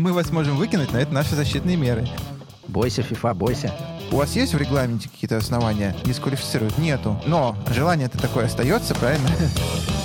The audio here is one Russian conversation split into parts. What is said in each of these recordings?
Мы вас можем выкинуть, но это наши защитные меры. Бойся, FIFA, бойся. У вас есть в регламенте какие-то основания дисквалифицировать? Нету. Но желание-то такое остается, правильно?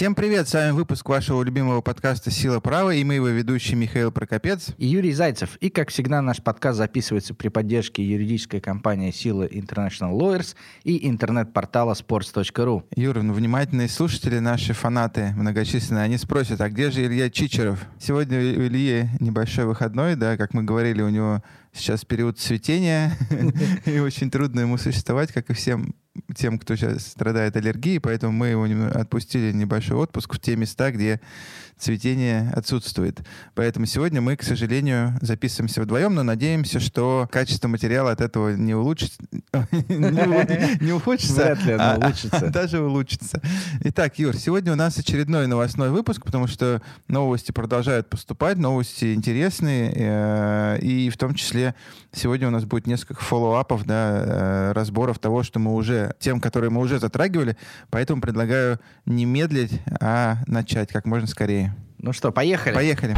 Всем привет, с вами выпуск вашего любимого подкаста «Сила права» и мы его ведущий Михаил Прокопец. И Юрий Зайцев. И, как всегда, наш подкаст записывается при поддержке юридической компании «Сила International Lawyers» и интернет-портала sports.ru. Юра, ну, внимательные слушатели, наши фанаты многочисленные, они спросят, а где же Илья Чичеров? Сегодня у Ильи небольшой выходной, да, как мы говорили, у него сейчас период цветения, и очень трудно ему существовать, как и всем тем, кто сейчас страдает аллергией, поэтому мы его отпустили небольшой отпуск в те места, где цветение отсутствует. Поэтому сегодня мы, к сожалению, записываемся вдвоем, но надеемся, что качество материала от этого не улучшится. Не ухудшится. Вряд ли оно а улучшится. Даже улучшится. Итак, Юр, сегодня у нас очередной новостной выпуск, потому что новости продолжают поступать, новости интересные, э, и в том числе сегодня у нас будет несколько фоллоуапов, да, э, разборов того, что мы уже, тем, которые мы уже затрагивали, поэтому предлагаю не медлить, а начать как можно скорее. Ну что, поехали? Поехали.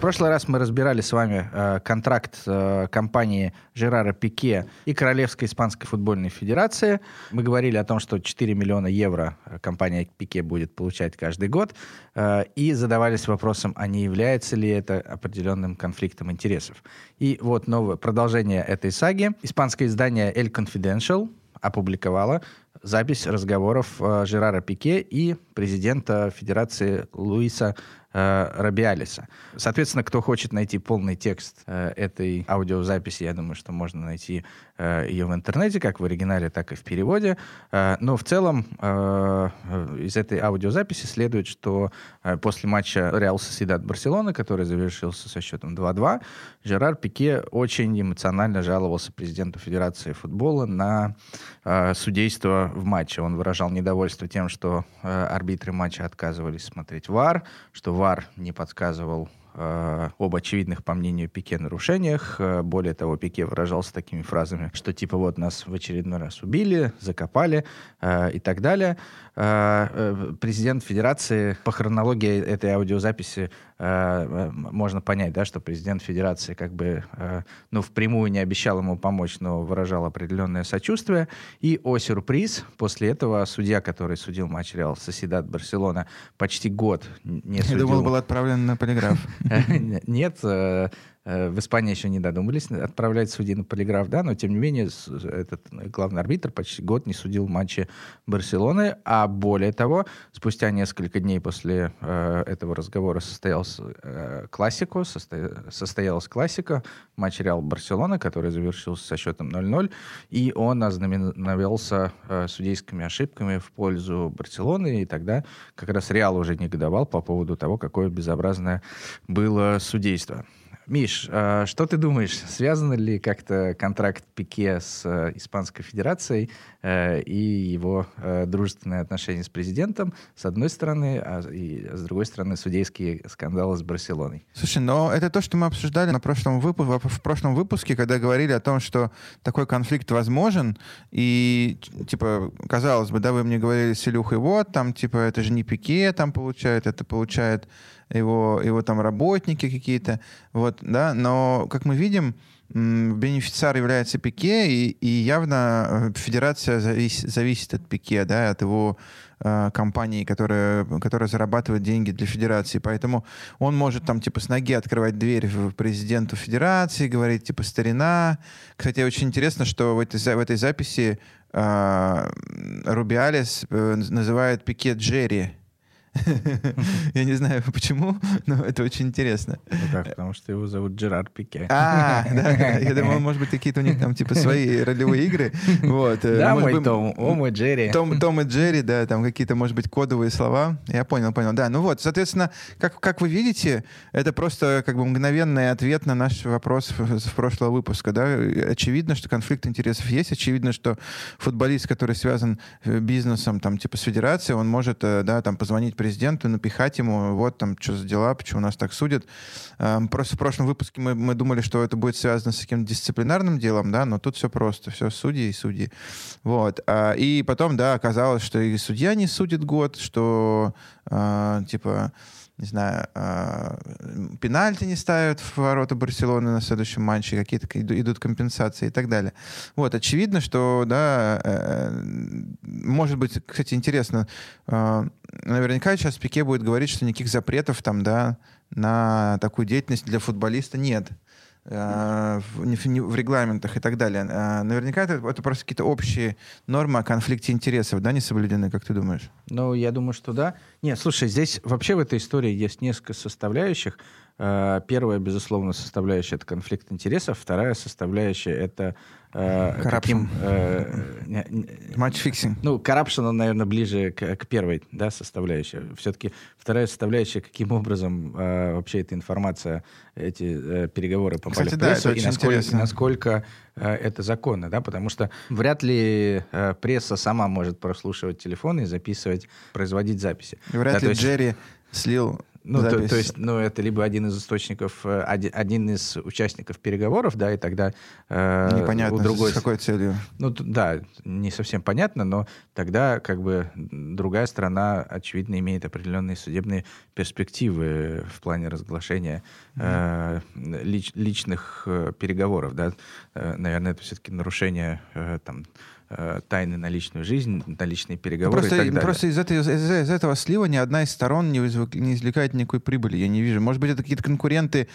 В прошлый раз мы разбирали с вами э, контракт э, компании Жерара Пике и Королевской испанской футбольной федерации. Мы говорили о том, что 4 миллиона евро э, компания Пике будет получать каждый год, э, и задавались вопросом, а не является ли это определенным конфликтом интересов. И вот новое продолжение этой саги. Испанское издание El Confidential опубликовала запись разговоров э, Жерара Пике и президента Федерации Луиса э, Рабиалиса. Соответственно, кто хочет найти полный текст э, этой аудиозаписи, я думаю, что можно найти э, ее в интернете, как в оригинале, так и в переводе. Э, но в целом э, из этой аудиозаписи следует, что э, после матча Реал Соседат Барселоны, который завершился со счетом 2-2, Жерар Пике очень эмоционально жаловался президенту Федерации футбола на э, судейство в матче. Он выражал недовольство тем, что э, арбитры матча отказывались смотреть ВАР, что ВАР не подсказывал э, об очевидных, по мнению Пике, нарушениях. Э, более того, Пике выражался такими фразами, что типа вот нас в очередной раз убили, закопали э, и так далее. Э, э, президент Федерации по хронологии этой аудиозаписи э, можно понять, да, что президент Федерации как бы, ну, впрямую не обещал ему помочь, но выражал определенное сочувствие. И, о сюрприз, после этого судья, который судил матч Реал Соседат Барселона почти год не судил... Я думал, был отправлен на полиграф. Нет, в Испании еще не додумались отправлять судей на полиграф, да, но тем не менее этот главный арбитр почти год не судил матчи Барселоны, а более того, спустя несколько дней после э, этого разговора состоялся э, классику, состо... состоялась классика, матч Реал Барселона, который завершился со счетом 0-0, и он ознаменовался э, судейскими ошибками в пользу Барселоны, и тогда как раз Реал уже негодовал по поводу того, какое безобразное было судейство. Миш, а что ты думаешь, связан ли как-то контракт Пике с э, Испанской Федерацией э, и его э, дружественные отношения с президентом, с одной стороны, а с другой стороны судейские скандалы с Барселоной? Слушай, но это то, что мы обсуждали на прошлом выпуске, в прошлом выпуске, когда говорили о том, что такой конфликт возможен, и, типа, казалось бы, да, вы мне говорили с Илюхой, вот, там, типа, это же не Пике там получает, это получает его, его там работники какие-то, вот, да, но, как мы видим, бенефициар является Пике, и, и явно э, федерация завис, зависит от Пике, да, от его э, компании, которая, которая зарабатывает деньги для федерации. Поэтому он может там типа с ноги открывать дверь в президенту федерации, говорить типа старина. Кстати, очень интересно, что в этой, в этой записи э, Рубиалес э, называет Пике Джерри. Я не знаю почему, но это очень интересно. Ну как, потому что его зовут Джерар Пике. А, да, я думал, может быть, какие-то у них там типа свои ролевые игры. Вот. Э, да, мой Том, о мой Джерри. Том, Том и Джерри, да, там какие-то, может быть, кодовые слова. Я понял, понял. Да, ну вот, соответственно, как, как вы видите, это просто как бы мгновенный ответ на наш вопрос в прошлого выпуска, да. Очевидно, что конфликт интересов есть, очевидно, что футболист, который связан э, бизнесом, там, типа, с федерацией, он может, э, да, там, позвонить президенту, напихать ему, вот там, что за дела, почему нас так судят. Эм, просто в прошлом выпуске мы, мы думали, что это будет связано с каким-то дисциплинарным делом, да, но тут все просто, все судьи и судьи. Вот. А, и потом, да, оказалось, что и судья не судит год, что, э, типа, не знаю, э, пенальти не ставят в ворота Барселоны на следующем матче, какие-то идут компенсации и так далее. Вот, очевидно, что, да, э, может быть, кстати, интересно, э, наверняка сейчас Пике будет говорить, что никаких запретов там, да, на такую деятельность для футболиста нет. Э, в, в регламентах и так далее. Э, наверняка это, это просто какие-то общие нормы о конфликте интересов, да, не соблюдены, как ты думаешь? Ну, я думаю, что да. Нет, слушай, здесь вообще в этой истории есть несколько составляющих. Э, первая, безусловно, составляющая — это конфликт интересов. Вторая составляющая — это э, каким... Э, Match-fixing. Ну, corruption, он, наверное, ближе к, к первой да, составляющей. Все-таки вторая составляющая, каким образом э, вообще эта информация, эти э, переговоры попали Кстати, в прессу, да, и насколько, насколько э, это законно, да, потому что вряд ли э, пресса сама может прослушивать телефоны и записывать, производить записи. Вряд да, ли есть... Джерри слил ну, то, то есть, ну, это либо один из источников, э, один, один из участников переговоров, да, и тогда э, Непонятно, у другой... с какой целью. Ну, да, не совсем понятно, но тогда как бы другая сторона, очевидно, имеет определенные судебные перспективы в плане разглашения э, лич, личных э, переговоров, да. Э, наверное, это все-таки нарушение э, там Э, тайны на личную жизнь, на личные переговоры просто, и так далее. Просто из, этой, из, из этого слива ни одна из сторон не, извлек, не извлекает никакой прибыли, я не вижу. Может быть, это какие-то конкуренты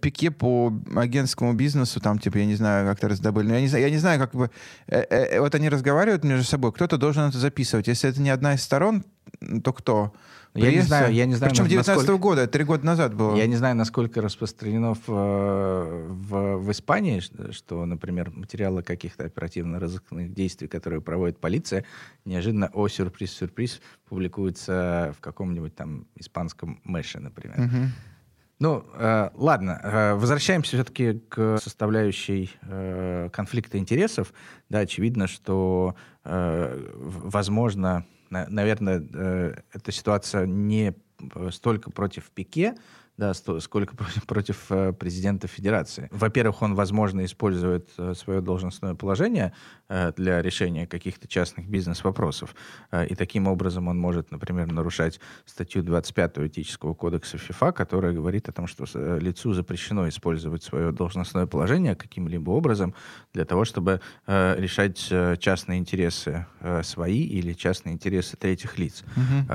Пике по агентскому бизнесу, там, типа, я не знаю, как-то раздобыли. Но я не знаю, я не знаю, как бы... Э, э, вот они разговаривают между собой, кто-то должен это записывать. Если это не одна из сторон, то кто? Я не знаю, я не знаю. Причем 19 насколько... года, три года назад было. Я не знаю, насколько распространено в, в, в Испании, что, например, материалы каких-то оперативно-розыскных действий, которые проводит полиция, неожиданно, о, сюрприз, сюрприз, публикуются в каком-нибудь там испанском мэше, например. Угу. Ну, э, ладно, э, возвращаемся все-таки к составляющей э, конфликта интересов. Да, очевидно, что, э, возможно, наверное, э, эта ситуация не столько против Пике, да, сколько против э, президента Федерации. Во-первых, он, возможно, использует э, свое должностное положение э, для решения каких-то частных бизнес-вопросов, и таким образом он может, например, нарушать статью 25 этического кодекса ФИФА, которая говорит о том, что лицу запрещено использовать свое должностное положение каким-либо образом для того, чтобы решать частные интересы свои или частные интересы третьих лиц. Угу.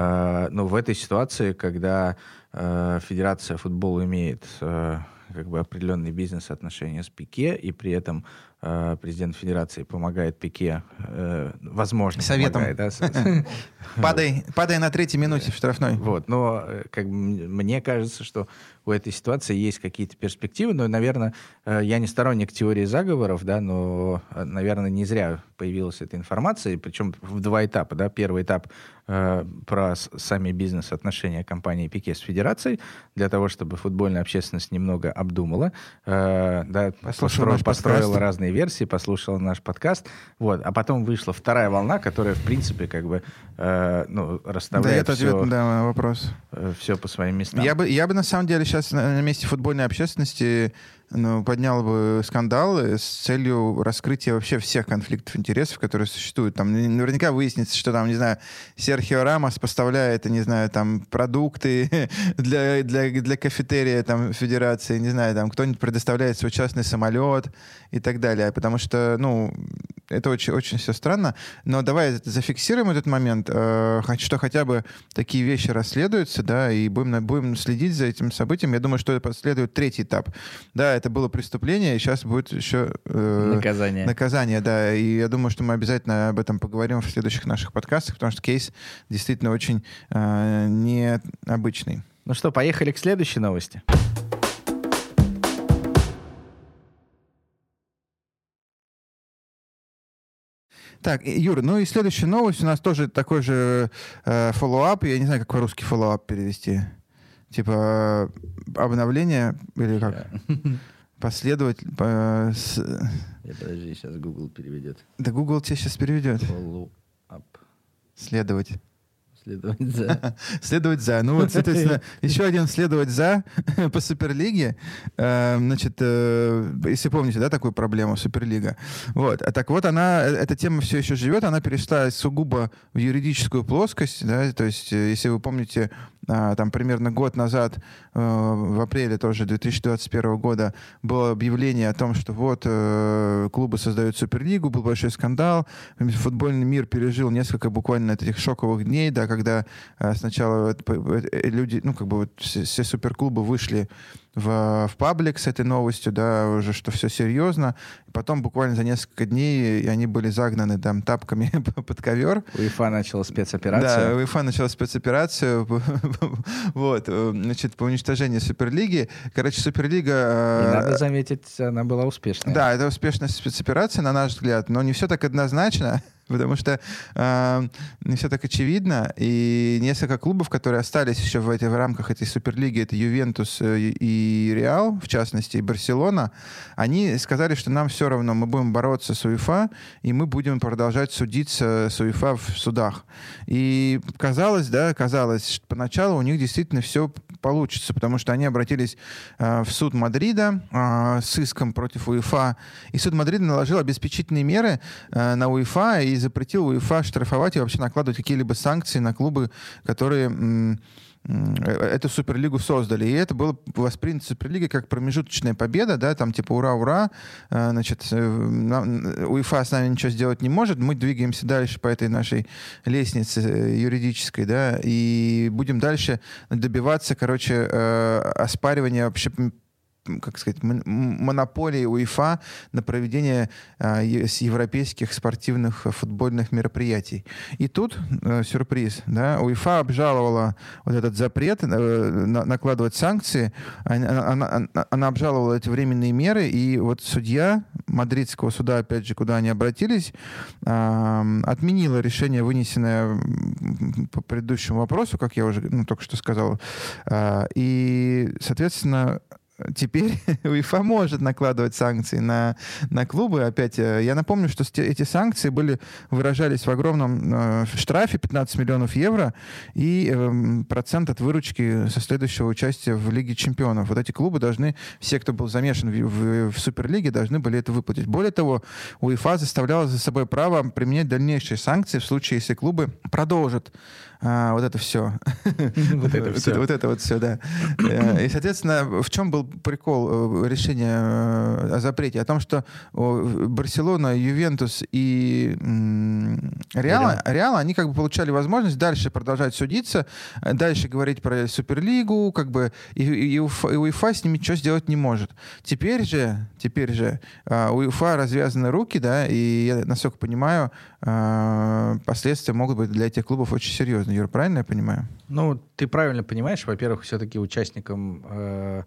Но в этой ситуации, когда Э, Федерация футбола имеет э, как бы определенные бизнес-отношения с Пике, и при этом э, президент Федерации помогает Пике, э, возможно, Советом. помогает, да? падай, падай на третьей минуте в штрафной. Вот, но э, как бы, мне кажется, что у этой ситуации есть какие-то перспективы, но, наверное, э, я не сторонник теории заговоров, да, но, э, наверное, не зря появилась эта информация, причем в два этапа, да. Первый этап э, про сами бизнес-отношения компании Пике с Федерацией, для того, чтобы футбольная общественность немного обдумала, э, да, построила, построила разные версии, послушала наш подкаст, вот, а потом вышла вторая волна, которая, в принципе, как бы, э, ну, расставляет да, это все, ответ, да, вопрос. Все по своим местам. Я бы, я бы, на самом деле, сейчас сейчас на месте футбольной общественности ну, поднял бы скандал с целью раскрытия вообще всех конфликтов интересов, которые существуют. Там наверняка выяснится, что там, не знаю, Серхио Рамос поставляет, не знаю, там продукты для, для, для кафетерия там федерации, не знаю, там кто-нибудь предоставляет свой частный самолет и так далее. Потому что, ну, это очень, очень все странно. Но давай зафиксируем этот момент, э, что хотя бы такие вещи расследуются, да, и будем, будем следить за этим событием. Я думаю, что последует третий этап. Да, это было преступление, и сейчас будет еще... Э, наказание. Наказание, да. И я думаю, что мы обязательно об этом поговорим в следующих наших подкастах, потому что кейс действительно очень э, необычный. Ну что, поехали к следующей новости. Так, Юра, ну и следующая новость у нас тоже такой же э, follow-up. Я не знаю, как по-русски follow-up перевести. Типа обновление или как? Yeah. Последователь. По, с... Я подожди, сейчас Google переведет. Да Google тебе сейчас переведет. Следовать. Следовать за. Следовать за. Ну вот, соответственно, еще один следовать за по Суперлиге. Э, значит, э, если помните, да, такую проблему Суперлига. Вот. А так вот она, э, эта тема все еще живет, она перешла сугубо в юридическую плоскость, да, то есть, если вы помните, а, там примерно год назад, э, в апреле тоже 2021 года, было объявление о том, что вот э, клубы создают Суперлигу, был большой скандал, футбольный мир пережил несколько буквально этих шоковых дней, да, когда э, сначала люди, ну, как бы вот все суперклубы вышли в, в паблик с этой новостью, да, уже что все серьезно. И потом буквально за несколько дней и они были загнаны там тапками под ковер. УЕФА начала спецоперацию. Да, УЕФА начала спецоперацию вот, э, значит, по уничтожению Суперлиги. Короче, Суперлига... И надо заметить, она была успешной. Да, это успешная спецоперация, на наш взгляд, но не все так однозначно потому что э, не все так очевидно. И несколько клубов, которые остались еще в, этой, в рамках этой Суперлиги, это Ювентус э, и Реал, в частности, и Барселона, они сказали, что нам все равно, мы будем бороться с УЕФА, и мы будем продолжать судиться с УЕФА в судах. И казалось, да, казалось, что поначалу у них действительно все получится, потому что они обратились э, в суд Мадрида э, с иском против УЕФА, и суд Мадрида наложил обеспечительные меры э, на УЕФА и запретил УЕФА штрафовать и вообще накладывать какие-либо санкции на клубы, которые э, эту Суперлигу создали. И это было воспринято Суперлигой как промежуточная победа, да, там типа ура-ура, э, значит, э, УЕФА с нами ничего сделать не может, мы двигаемся дальше по этой нашей лестнице юридической, да, и будем дальше добиваться, короче, оспаривания вообще как сказать, монополии УЕФА на проведение э, европейских спортивных футбольных мероприятий. И тут э, сюрприз, да, УЕФА обжаловала вот этот запрет э, на, накладывать санкции, она, она, она обжаловала эти временные меры, и вот судья мадридского суда, опять же, куда они обратились, э, отменила решение, вынесенное по предыдущему вопросу, как я уже ну, только что сказал, э, и, соответственно, теперь УЕФА может накладывать санкции на, на клубы. Опять, э, я напомню, что эти санкции были, выражались в огромном э, штрафе 15 миллионов евро и э, процент от выручки со следующего участия в Лиге чемпионов. Вот эти клубы должны, все, кто был замешан в, в, в Суперлиге, должны были это выплатить. Более того, УЕФА заставляла за собой право применять дальнейшие санкции в случае, если клубы продолжат а, вот это все. Вот это все. Вот это вот все, да. Э, и, соответственно, в чем был прикол э, решения э, о запрете? О том, что Барселона, Ювентус и Реал, Реал, они как бы получали возможность дальше продолжать судиться, дальше говорить про Суперлигу, как бы, и, и, УЕФА с ними что сделать не может. Теперь же, теперь же а, у УЕФА развязаны руки, да, и я, насколько понимаю, а, последствия могут быть для этих клубов очень серьезные. Юр, правильно я понимаю? Ну, ты правильно понимаешь. Во-первых, все-таки участникам э,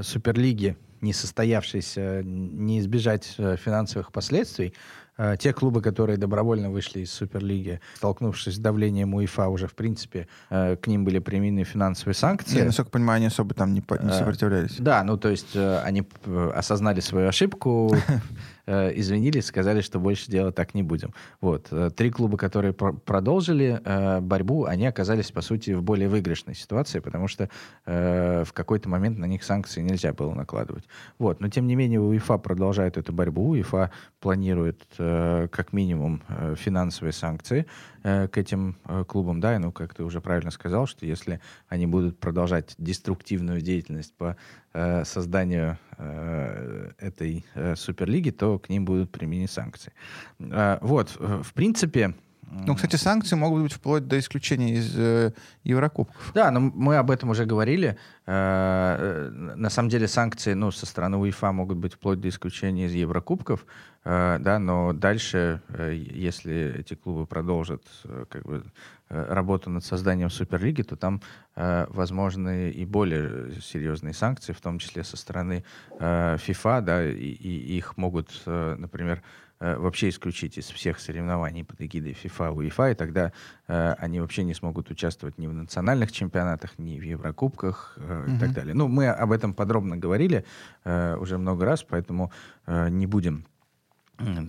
Суперлиги, не состоявшейся, не избежать э, финансовых последствий. Э, те клубы, которые добровольно вышли из Суперлиги, столкнувшись с давлением УЕФА, уже, в принципе, э, к ним были применены финансовые санкции. Я, насколько понимаю, они особо там не, не сопротивлялись. Да, ну, то есть они осознали свою ошибку, э, извинились, сказали, что больше делать так не будем. Вот. Э, три клуба, которые пр- продолжили э, борьбу, они оказались, по сути, в более выигрышной ситуации, потому что э, в какой-то момент на них санкции нельзя было накладывать. Вот. Но, тем не менее, УЕФА продолжает эту борьбу. УЕФА планирует э, как минимум э, финансовые санкции э, к этим э, клубам. Да, и, ну, как ты уже правильно сказал, что если они будут продолжать деструктивную деятельность по э, созданию э, этой э, суперлиги, то к ним будут применены санкции. Э, вот, в принципе... Ну, кстати, санкции могут быть вплоть до исключения из э, Еврокубков. Да, но мы об этом уже говорили. Э, э, на самом деле санкции ну, со стороны УЕФА могут быть вплоть до исключения из Еврокубков. Э, да, но дальше, э, если эти клубы продолжат э, как бы, работу над созданием Суперлиги, то там возможны и более серьезные санкции, в том числе со стороны ФИФА, да, и, и их могут, например, вообще исключить из всех соревнований под эгидой FIFA, УЕФА, и тогда э, они вообще не смогут участвовать ни в национальных чемпионатах, ни в Еврокубках э, mm-hmm. и так далее. Ну, мы об этом подробно говорили э, уже много раз, поэтому э, не будем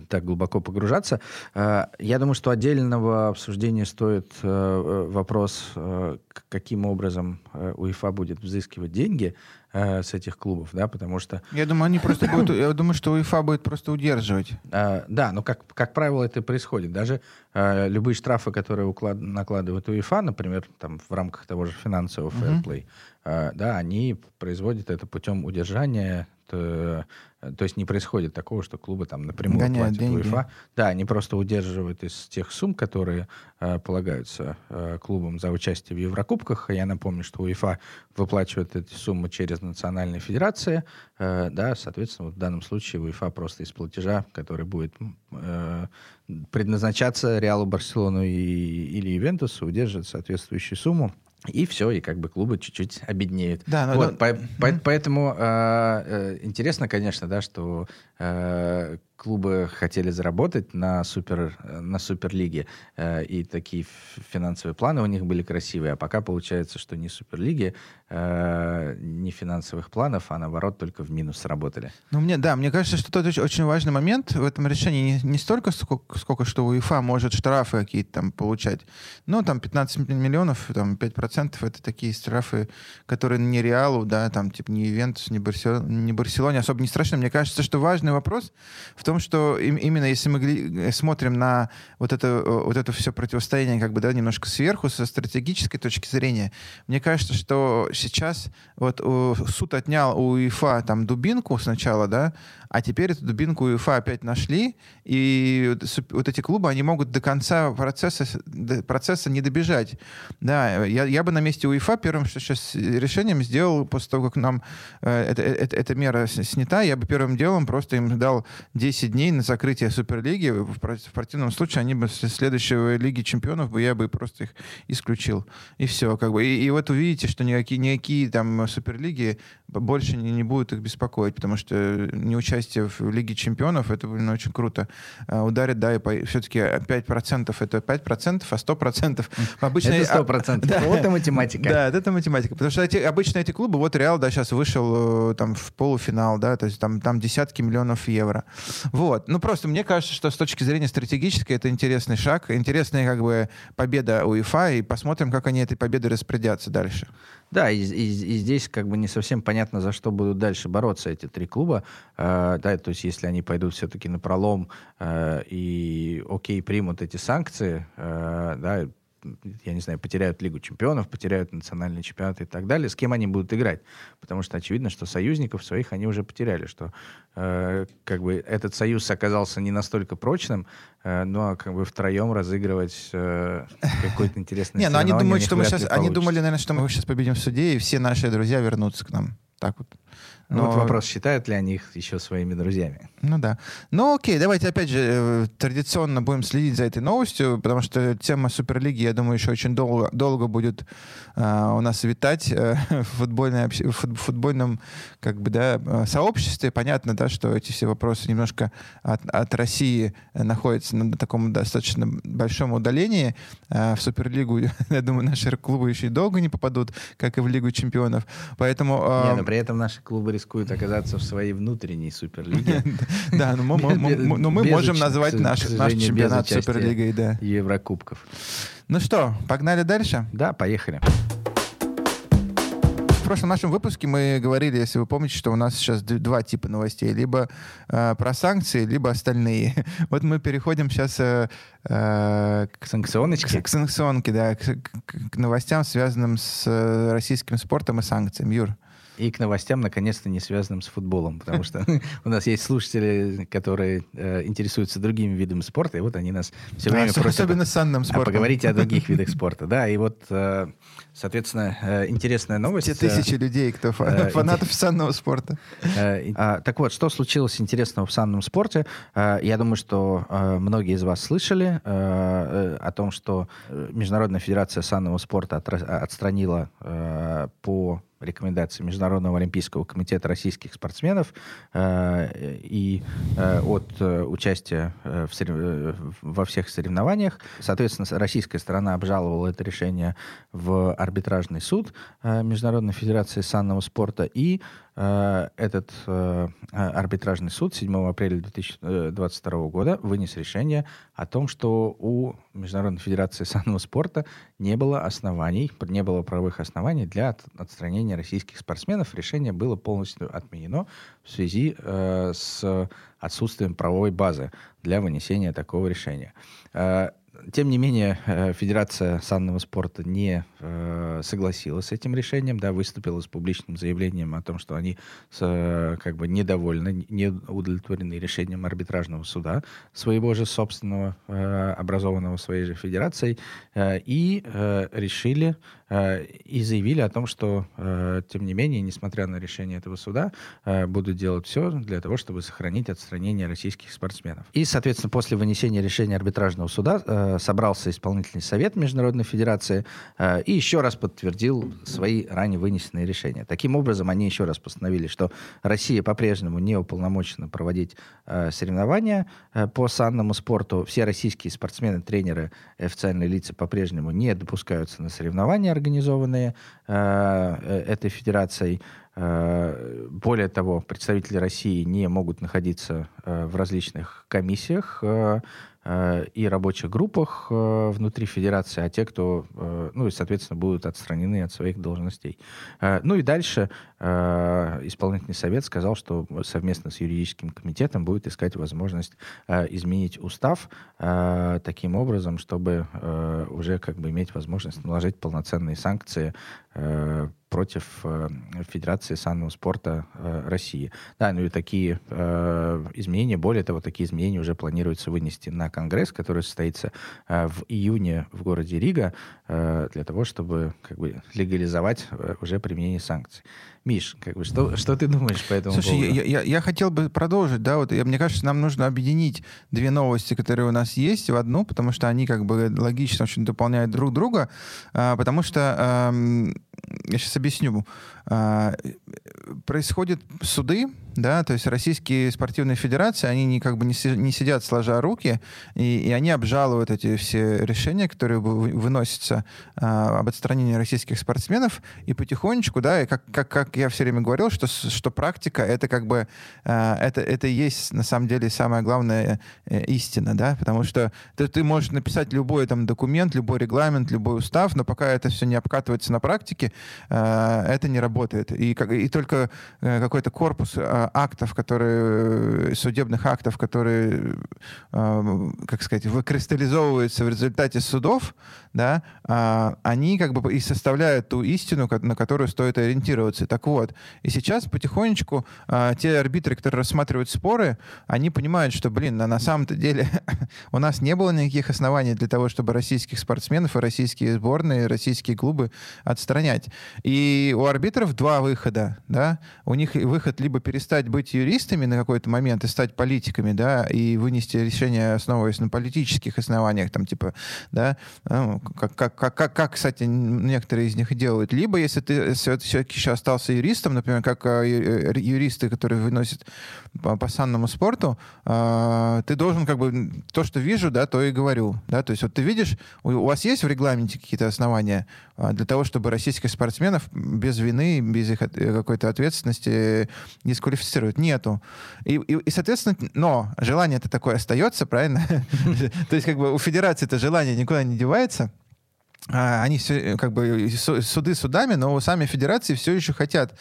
так глубоко погружаться. Э, я думаю, что отдельного обсуждения стоит э, э, вопрос, каким образом УЕФА будет взыскивать деньги с этих клубов, да, потому что... Я думаю, они просто будут... Я думаю, что УЕФА будет просто удерживать. Да, но как, как правило это происходит. Даже любые штрафы, которые уклад... накладывает УЕФА, например, там в рамках того же финансового фэрплей. Да, они производят это путем удержания Э, то есть не происходит такого, что клубы там напрямую Гоняют платят деньги. УЕФА. Да, они просто удерживают из тех сумм, которые э, полагаются э, клубам за участие в Еврокубках. Я напомню, что УЕФА выплачивает эти суммы через национальные федерации. Э, да, соответственно, вот в данном случае УЕФА просто из платежа, который будет э, предназначаться Реалу, Барселону и, или Ивентусу, удерживает соответствующую сумму и все, и как бы клубы чуть-чуть обеднеют. Да, но, вот, но... По, по, поэтому э, э, интересно, конечно, да, что э, клубы хотели заработать на, супер, на Суперлиге, э, и такие финансовые планы у них были красивые, а пока получается, что ни Суперлиги, э, ни финансовых планов, а наоборот только в минус сработали. Ну, мне, да, мне кажется, что тот очень важный момент в этом решении не, не столько, сколько, сколько что УЕФА может штрафы какие-то там получать, но там 15 миллионов, там 5% это такие штрафы, которые не Реалу, да, там типа не Ивентус, не, Барсел, не Барселоне особо не страшно. Мне кажется, что важный вопрос в том, том, что именно если мы смотрим на вот это, вот это все противостояние как бы, да, немножко сверху, со стратегической точки зрения, мне кажется, что сейчас вот суд отнял у УЕФА там дубинку сначала, да, а теперь эту дубинку УЕФА опять нашли, и вот эти клубы, они могут до конца процесса, до процесса не добежать. Да, я, я бы на месте УЕФА первым что сейчас решением сделал, после того, как нам э, это, это, эта мера снята, я бы первым делом просто им дал 10 дней на закрытие Суперлиги. В, в противном случае они бы с следующей Лиги Чемпионов бы я бы просто их исключил. И все. Как бы. И, и вот увидите, что никакие, никакие там Суперлиги больше не, не будут их беспокоить, потому что не участие участие в Лиге чемпионов, это, блин, очень круто. А, ударит, да, и все-таки 5% это 5%, а 100% обычно... Это 100%. Да. Вот это математика. Да, это математика. Потому что эти, обычно эти клубы, вот Реал, да, сейчас вышел э, там в полуфинал, да, то есть там, там десятки миллионов евро. Вот. Ну, просто мне кажется, что с точки зрения стратегической это интересный шаг, интересная как бы победа УЕФА, и посмотрим, как они этой победой распорядятся дальше. Да, и, и, и здесь как бы не совсем понятно, за что будут дальше бороться эти три клуба. Э, да, то есть если они пойдут все-таки на пролом э, и, окей, примут эти санкции, э, да, я не знаю, потеряют Лигу чемпионов, потеряют национальный чемпионат и так далее, с кем они будут играть? Потому что очевидно, что союзников своих они уже потеряли, что э, как бы этот союз оказался не настолько прочным, э, но как бы втроем разыгрывать э, какой-то интересный Не, ну они думают, что мы сейчас, они думали, наверное, что мы сейчас победим в суде, и все наши друзья вернутся к нам. Так вот. Но... Вот вопрос, считают ли они их еще своими друзьями? Ну да. Ну окей, давайте опять же э, традиционно будем следить за этой новостью, потому что тема Суперлиги, я думаю, еще очень долго, долго будет uh, у нас витать uh, в, футбольной, в футбольном как бы, да, сообществе. Понятно, да, что эти все вопросы немножко от, от России находятся на таком достаточно большом удалении. Uh, в Суперлигу, я думаю, наши клубы еще и долго не попадут, как и в Лигу чемпионов. Поэтому... Uh... Не, но при этом наши клубы рискуют оказаться в своей внутренней суперлиге. Да, но мы можем назвать наш чемпионат суперлигой, да. Еврокубков. Ну что, погнали дальше? Да, поехали в прошлом нашем выпуске мы говорили, если вы помните, что у нас сейчас два типа новостей. Либо э, про санкции, либо остальные. Вот мы переходим сейчас э, э, к санкционочке. К, к санкционке, да, к, к, к новостям, связанным с э, российским спортом и санкциями. Юр. И к новостям, наконец-то, не связанным с футболом, потому что у нас есть слушатели, которые э, интересуются другими видами спорта, и вот они нас все время просят... Особенно санным спортом. Поговорите о других видах спорта, да, и вот, э, соответственно, э, интересная новость. Те тысячи людей, кто фанатов санного спорта. А, так вот, что случилось интересного в санном спорте? Я думаю, что многие из вас слышали о том, что Международная федерация санного спорта отстранила по рекомендации Международного олимпийского комитета российских спортсменов э, и э, от э, участия в сорев... во всех соревнованиях. Соответственно, российская сторона обжаловала это решение в арбитражный суд Международной федерации санного спорта, и э, этот э, арбитражный суд 7 апреля 2022 года вынес решение о том, что у Международной Федерации санного спорта не было оснований, не было правовых оснований для отстранения российских спортсменов. Решение было полностью отменено в связи э, с отсутствием правовой базы для вынесения такого решения. Э, тем не менее, э, Федерация санного спорта не э, согласилась с этим решением, да, выступила с публичным заявлением о том, что они с, как бы недовольны, не удовлетворены решением арбитражного суда своего же собственного, образованного своей же федерацией, и решили Э, и заявили о том, что, э, тем не менее, несмотря на решение этого суда, э, будут делать все для того, чтобы сохранить отстранение российских спортсменов. И, соответственно, после вынесения решения арбитражного суда собрался исполнительный совет Международной Федерации и еще раз подтвердил свои ранее вынесенные решения. Таким образом, они еще раз постановили, что Россия по-прежнему не уполномочена проводить соревнования по санному спорту. Все российские спортсмены, тренеры, официальные лица по-прежнему не допускаются на соревнования организованные э, э, этой федерацией. Э, более того, представители России не могут находиться в различных комиссиях и рабочих группах э, внутри федерации, а те, кто, э, ну и, соответственно, будут отстранены от своих должностей. Ну и дальше исполнительный совет сказал, что совместно с юридическим комитетом будет искать возможность изменить устав таким образом, чтобы уже как бы иметь возможность наложить полноценные санкции против э, Федерации санного спорта э, России. Да, ну и такие э, изменения, более того, такие изменения уже планируется вынести на Конгресс, который состоится э, в июне в городе Рига, э, для того, чтобы как бы легализовать э, уже применение санкций. Миш, как бы, что, что ты думаешь по этому Слушай, поводу? Я, я, я хотел бы продолжить, да, вот я, мне кажется, нам нужно объединить две новости, которые у нас есть, в одну, потому что они как бы логично очень дополняют друг друга, а, потому что, а, я сейчас объясню, а, происходят суды, да, то есть российские спортивные федерации, они не, как бы не, не сидят сложа руки, и, и они обжалуют эти все решения, которые выносятся а, об отстранении российских спортсменов, и потихонечку, да, и как, как, как я все время говорил, что, что практика это как бы, а, это, это и есть на самом деле самая главная э, истина, да, потому что ты, ты можешь написать любой там документ, любой регламент, любой устав, но пока это все не обкатывается на практике, а, это не работает. И, как, и только э, какой-то корпус э, актов, которые, судебных актов, которые, э, как сказать, выкристаллизовываются в результате судов, да, э, они как бы и составляют ту истину, на которую стоит ориентироваться. Так вот, и сейчас потихонечку э, те арбитры, которые рассматривают споры, они понимают, что, блин, на, на самом-то деле у нас не было никаких оснований для того, чтобы российских спортсменов и российские сборные, и российские клубы отстранять. И у арбитров два выхода, да, у них выход либо перестать быть юристами на какой-то момент и стать политиками, да, и вынести решение, основываясь на политических основаниях, там, типа, да, ну, как, как, как, как, кстати, некоторые из них делают, либо, если ты все-таки еще остался юристом, например, как э, э, юристы, которые выносят по, по санному спорту, э, ты должен, как бы, то, что вижу, да, то и говорю, да, то есть вот ты видишь, у, вас есть в регламенте какие-то основания э, для того, чтобы российских спортсменов без вины без их э, какой-то ответственности дисквалифицируют. Нету. И, и, и, соответственно, но желание это такое остается, правильно? То есть как бы у федерации это желание никуда не девается. А, они все, э, как бы суды судами, но сами федерации все еще хотят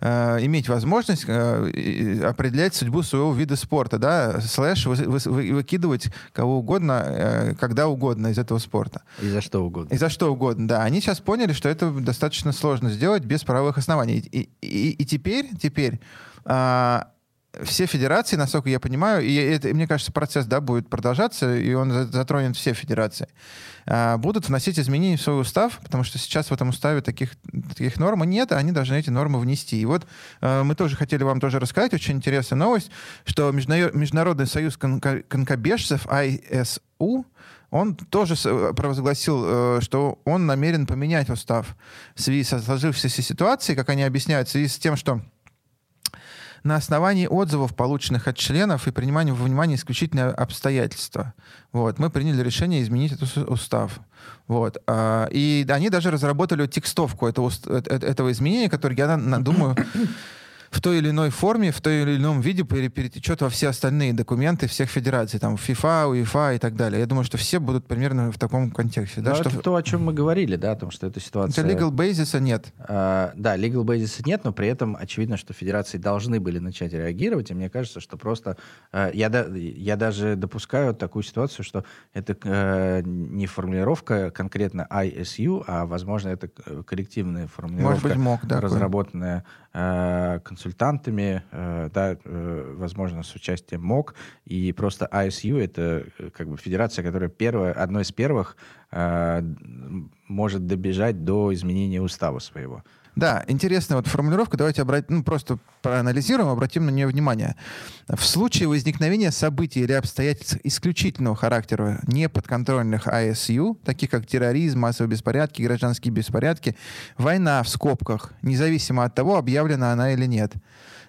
э, иметь возможность э, определять судьбу своего вида спорта, да, слэш вы, вы, выкидывать кого угодно, э, когда угодно из этого спорта. И за что угодно. И за что угодно, да. Они сейчас поняли, что это достаточно сложно сделать без правовых оснований. И, и, и теперь, теперь э, все федерации, насколько я понимаю, и это, мне кажется, процесс да, будет продолжаться, и он затронет все федерации, будут вносить изменения в свой устав, потому что сейчас в этом уставе таких, таких норм нет, а они должны эти нормы внести. И вот а, мы тоже хотели вам тоже рассказать, очень интересная новость, что Международный союз конкобежцев ISU он тоже провозгласил, э, что он намерен поменять устав в связи со сложившейся ситуацией, как они объясняют, в связи с тем, что на основании отзывов, полученных от членов и принимания во внимание исключительно обстоятельства. Вот. Мы приняли решение изменить этот устав. Вот. А, и они даже разработали текстовку этого, этого изменения, которое, я думаю, в той или иной форме, в той или ином виде перетечет во все остальные документы всех федераций, там FIFA, UEFA и так далее. Я думаю, что все будут примерно в таком контексте. Да, что... Это то, о чем мы говорили, да, о том, что эта ситуация... Это legal basis нет. А, да, legal basis нет, но при этом очевидно, что федерации должны были начать реагировать, и мне кажется, что просто... А, я, да, я даже допускаю такую ситуацию, что это а, не формулировка конкретно ISU, а, возможно, это коллективная формулировка, Может быть, мог, да, разработанная э, консультантами, э, да, э, возможно, с участием МОК, и просто ISU — это э, как бы федерация, которая первая, одной из первых э, может добежать до изменения устава своего. Да, интересная вот формулировка. Давайте обрат... ну, просто проанализируем, обратим на нее внимание. В случае возникновения событий или обстоятельств исключительного характера неподконтрольных АСЮ, таких как терроризм, массовые беспорядки, гражданские беспорядки, война в скобках, независимо от того, объявлена она или нет,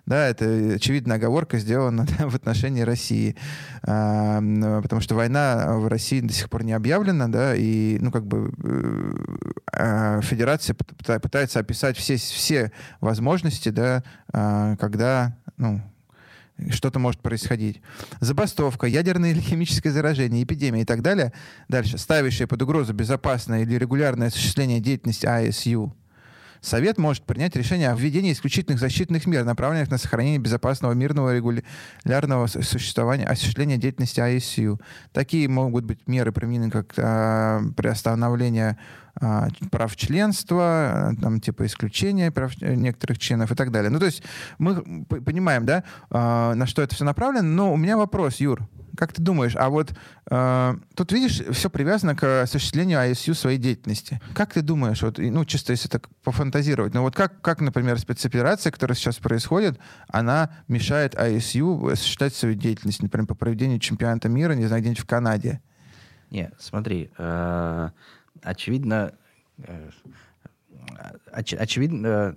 да, это очевидная оговорка сделана да, в отношении России, а, потому что война в России до сих пор не объявлена, да, и, ну, как бы э, Федерация пытается описать все, все возможности, да, а, когда, ну, что-то может происходить. Забастовка, ядерное или химическое заражение, эпидемия и так далее. Дальше. Ставящие под угрозу безопасное или регулярное осуществление деятельности АСЮ Совет может принять решение о введении исключительных защитных мер, направленных на сохранение безопасного, мирного, регулярного существования, осуществления деятельности АСЮ. Такие могут быть меры применены как а, приостановление а, прав членства, там, типа исключения прав э, некоторых членов и так далее. Ну, то есть мы понимаем, да, а, на что это все направлено, но у меня вопрос, Юр. Как ты думаешь, а вот э, тут, видишь, все привязано к осуществлению ISU своей деятельности. Как ты думаешь, вот, ну, чисто если так пофантазировать, ну вот как, как например, спецоперация, которая сейчас происходит, она мешает ISU осуществлять свою деятельность, например, по проведению чемпионата мира, не знаю, где-нибудь в Канаде? Нет, смотри, э, очевидно, э, оч, очевидно, э,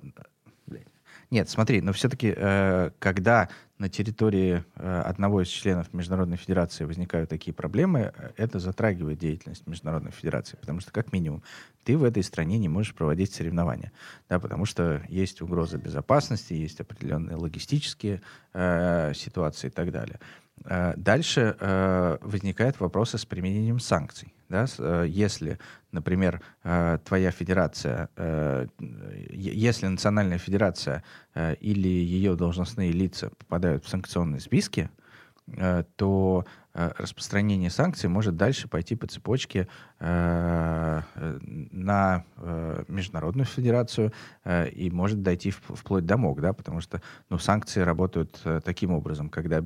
нет, смотри, но все-таки, э, когда на территории э, одного из членов Международной Федерации возникают такие проблемы, это затрагивает деятельность Международной Федерации, потому что, как минимум, ты в этой стране не можешь проводить соревнования, да, потому что есть угроза безопасности, есть определенные логистические э, ситуации и так далее. Э, дальше э, возникают вопросы с применением санкций. Да? Э, если, например, твоя федерация, если национальная федерация или ее должностные лица попадают в санкционные списки, то Э, распространение санкций может дальше пойти по цепочке э, на э, международную федерацию э, и может дойти в, вплоть до МОК, да, потому что ну, санкции работают э, таким образом, когда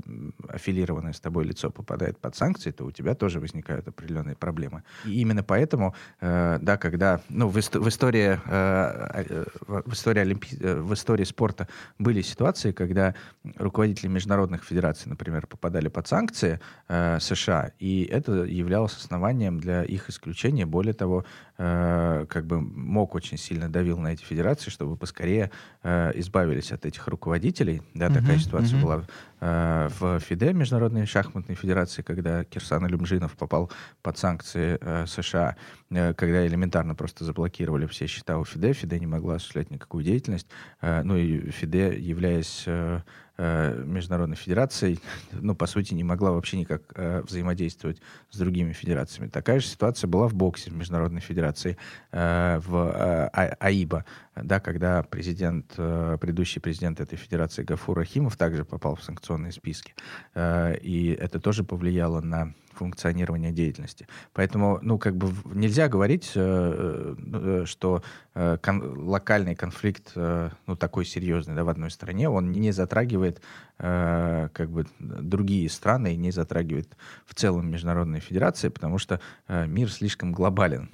аффилированное с тобой лицо попадает под санкции, то у тебя тоже возникают определенные проблемы. И именно поэтому, э, да, когда ну, в, ист- в истории э, э в истории Олимпи... в истории спорта были ситуации, когда руководители международных федераций, например, попадали под санкции, э, Э, США. И это являлось основанием для их исключения. Более того, э, как бы МОК очень сильно давил на эти федерации, чтобы поскорее э, избавились от этих руководителей. Да, uh-huh, такая ситуация uh-huh. была э, в ФИДЕ, Международной шахматной федерации, когда Кирсан Алюмжинов попал под санкции э, США, э, когда элементарно просто заблокировали все счета у ФИДЕ. ФИДЕ не могла осуществлять никакую деятельность. Э, ну и ФИДЕ, являясь э, Э, международной федерацией, ну, по сути, не могла вообще никак э, взаимодействовать с другими федерациями. Такая же ситуация была в боксе в Международной федерации, э, в э, а, АИБа, да, когда президент, э, предыдущий президент этой федерации Гафур Рахимов также попал в санкционные списки. Э, и это тоже повлияло на функционирования деятельности. Поэтому, ну, как бы нельзя говорить, э, что кон- локальный конфликт, ну, такой серьезный, да, в одной стране, он не затрагивает, как бы, другие страны и не затрагивает в целом международные федерации, потому что мир слишком глобален.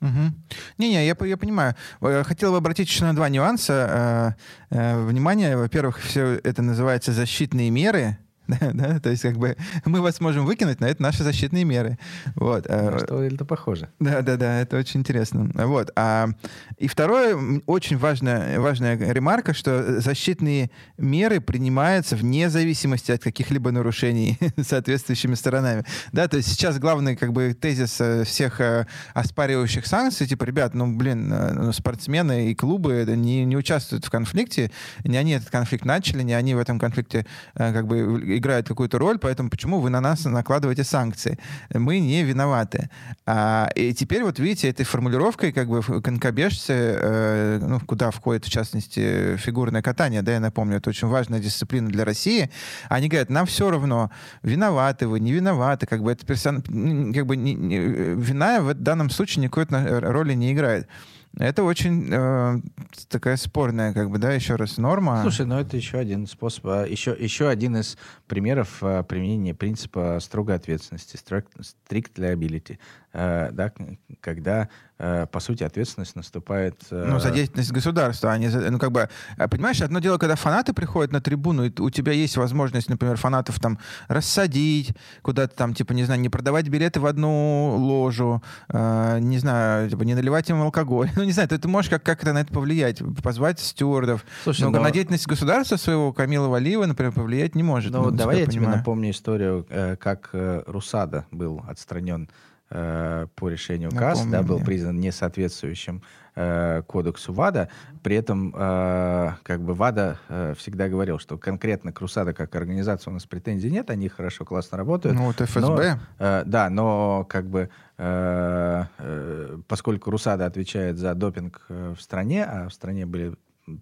Угу. Не-не, я, я понимаю. Хотел бы обратить еще на два нюанса. Э, э, внимание, во-первых, все это называется защитные меры, Да, да, то есть как бы мы вас можем выкинуть, но это наши защитные меры. Вот. На что это похоже. Да, да, да, это очень интересно. Вот. А, и второе, очень важная, важная ремарка, что защитные меры принимаются вне зависимости от каких-либо нарушений соответствующими сторонами. Да, то есть сейчас главный как бы тезис э, всех э, оспаривающих санкций, типа, ребят, ну, блин, э, ну, спортсмены и клубы не, не участвуют в конфликте, не они этот конфликт начали, не они в этом конфликте как бы играют какую-то роль, поэтому почему вы на нас накладываете санкции? Мы не виноваты. А, и теперь вот видите, этой формулировкой как бы конкобежцы, э, ну, куда входит, в частности, фигурное катание, да, я напомню, это очень важная дисциплина для России, они говорят, нам все равно, виноваты вы, не виноваты, как бы это персон... как бы не, не, вина в данном случае никакой роли не играет. Это очень э, такая спорная, как бы, да, еще раз, норма. Слушай, ну это еще один способ, а, еще, еще один из примеров а, применения принципа строгой ответственности, strict liability, э, да, когда Э, по сути, ответственность наступает... Э, ну, за деятельность государства, а не за... Ну, как бы, э, понимаешь, одно дело, когда фанаты приходят на трибуну, и у тебя есть возможность, например, фанатов там рассадить, куда-то там, типа, не знаю, не продавать билеты в одну ложу, э, не знаю, типа, не наливать им алкоголь. Ну, не знаю, ты, ты можешь как- как-то на это повлиять, позвать стюардов. Слушай, но, но на деятельность государства своего Камила Валиева, например, повлиять не может. Ну, давай я понимаю. тебе напомню историю, как Русада был отстранен Э, по решению КАС, да, был признан несоответствующим э, кодексу ВАДА. При этом э, как бы ВАДА э, всегда говорил, что конкретно к РУСАДА как организация у нас претензий нет, они хорошо, классно работают. Ну вот ФСБ. Но, э, да, но как бы э, э, поскольку РУСАДА отвечает за допинг э, в стране, а в стране были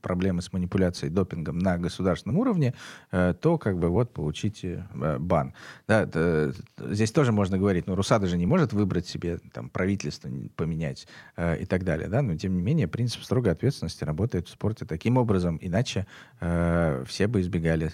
проблемы с манипуляцией допингом на государственном уровне, э, то как бы вот получите э, бан. Да, здесь тоже можно говорить, ну, Русада же не может выбрать себе там правительство, поменять э, и так далее, да, но тем не менее принцип строгой ответственности работает в спорте таким образом, иначе все бы избегали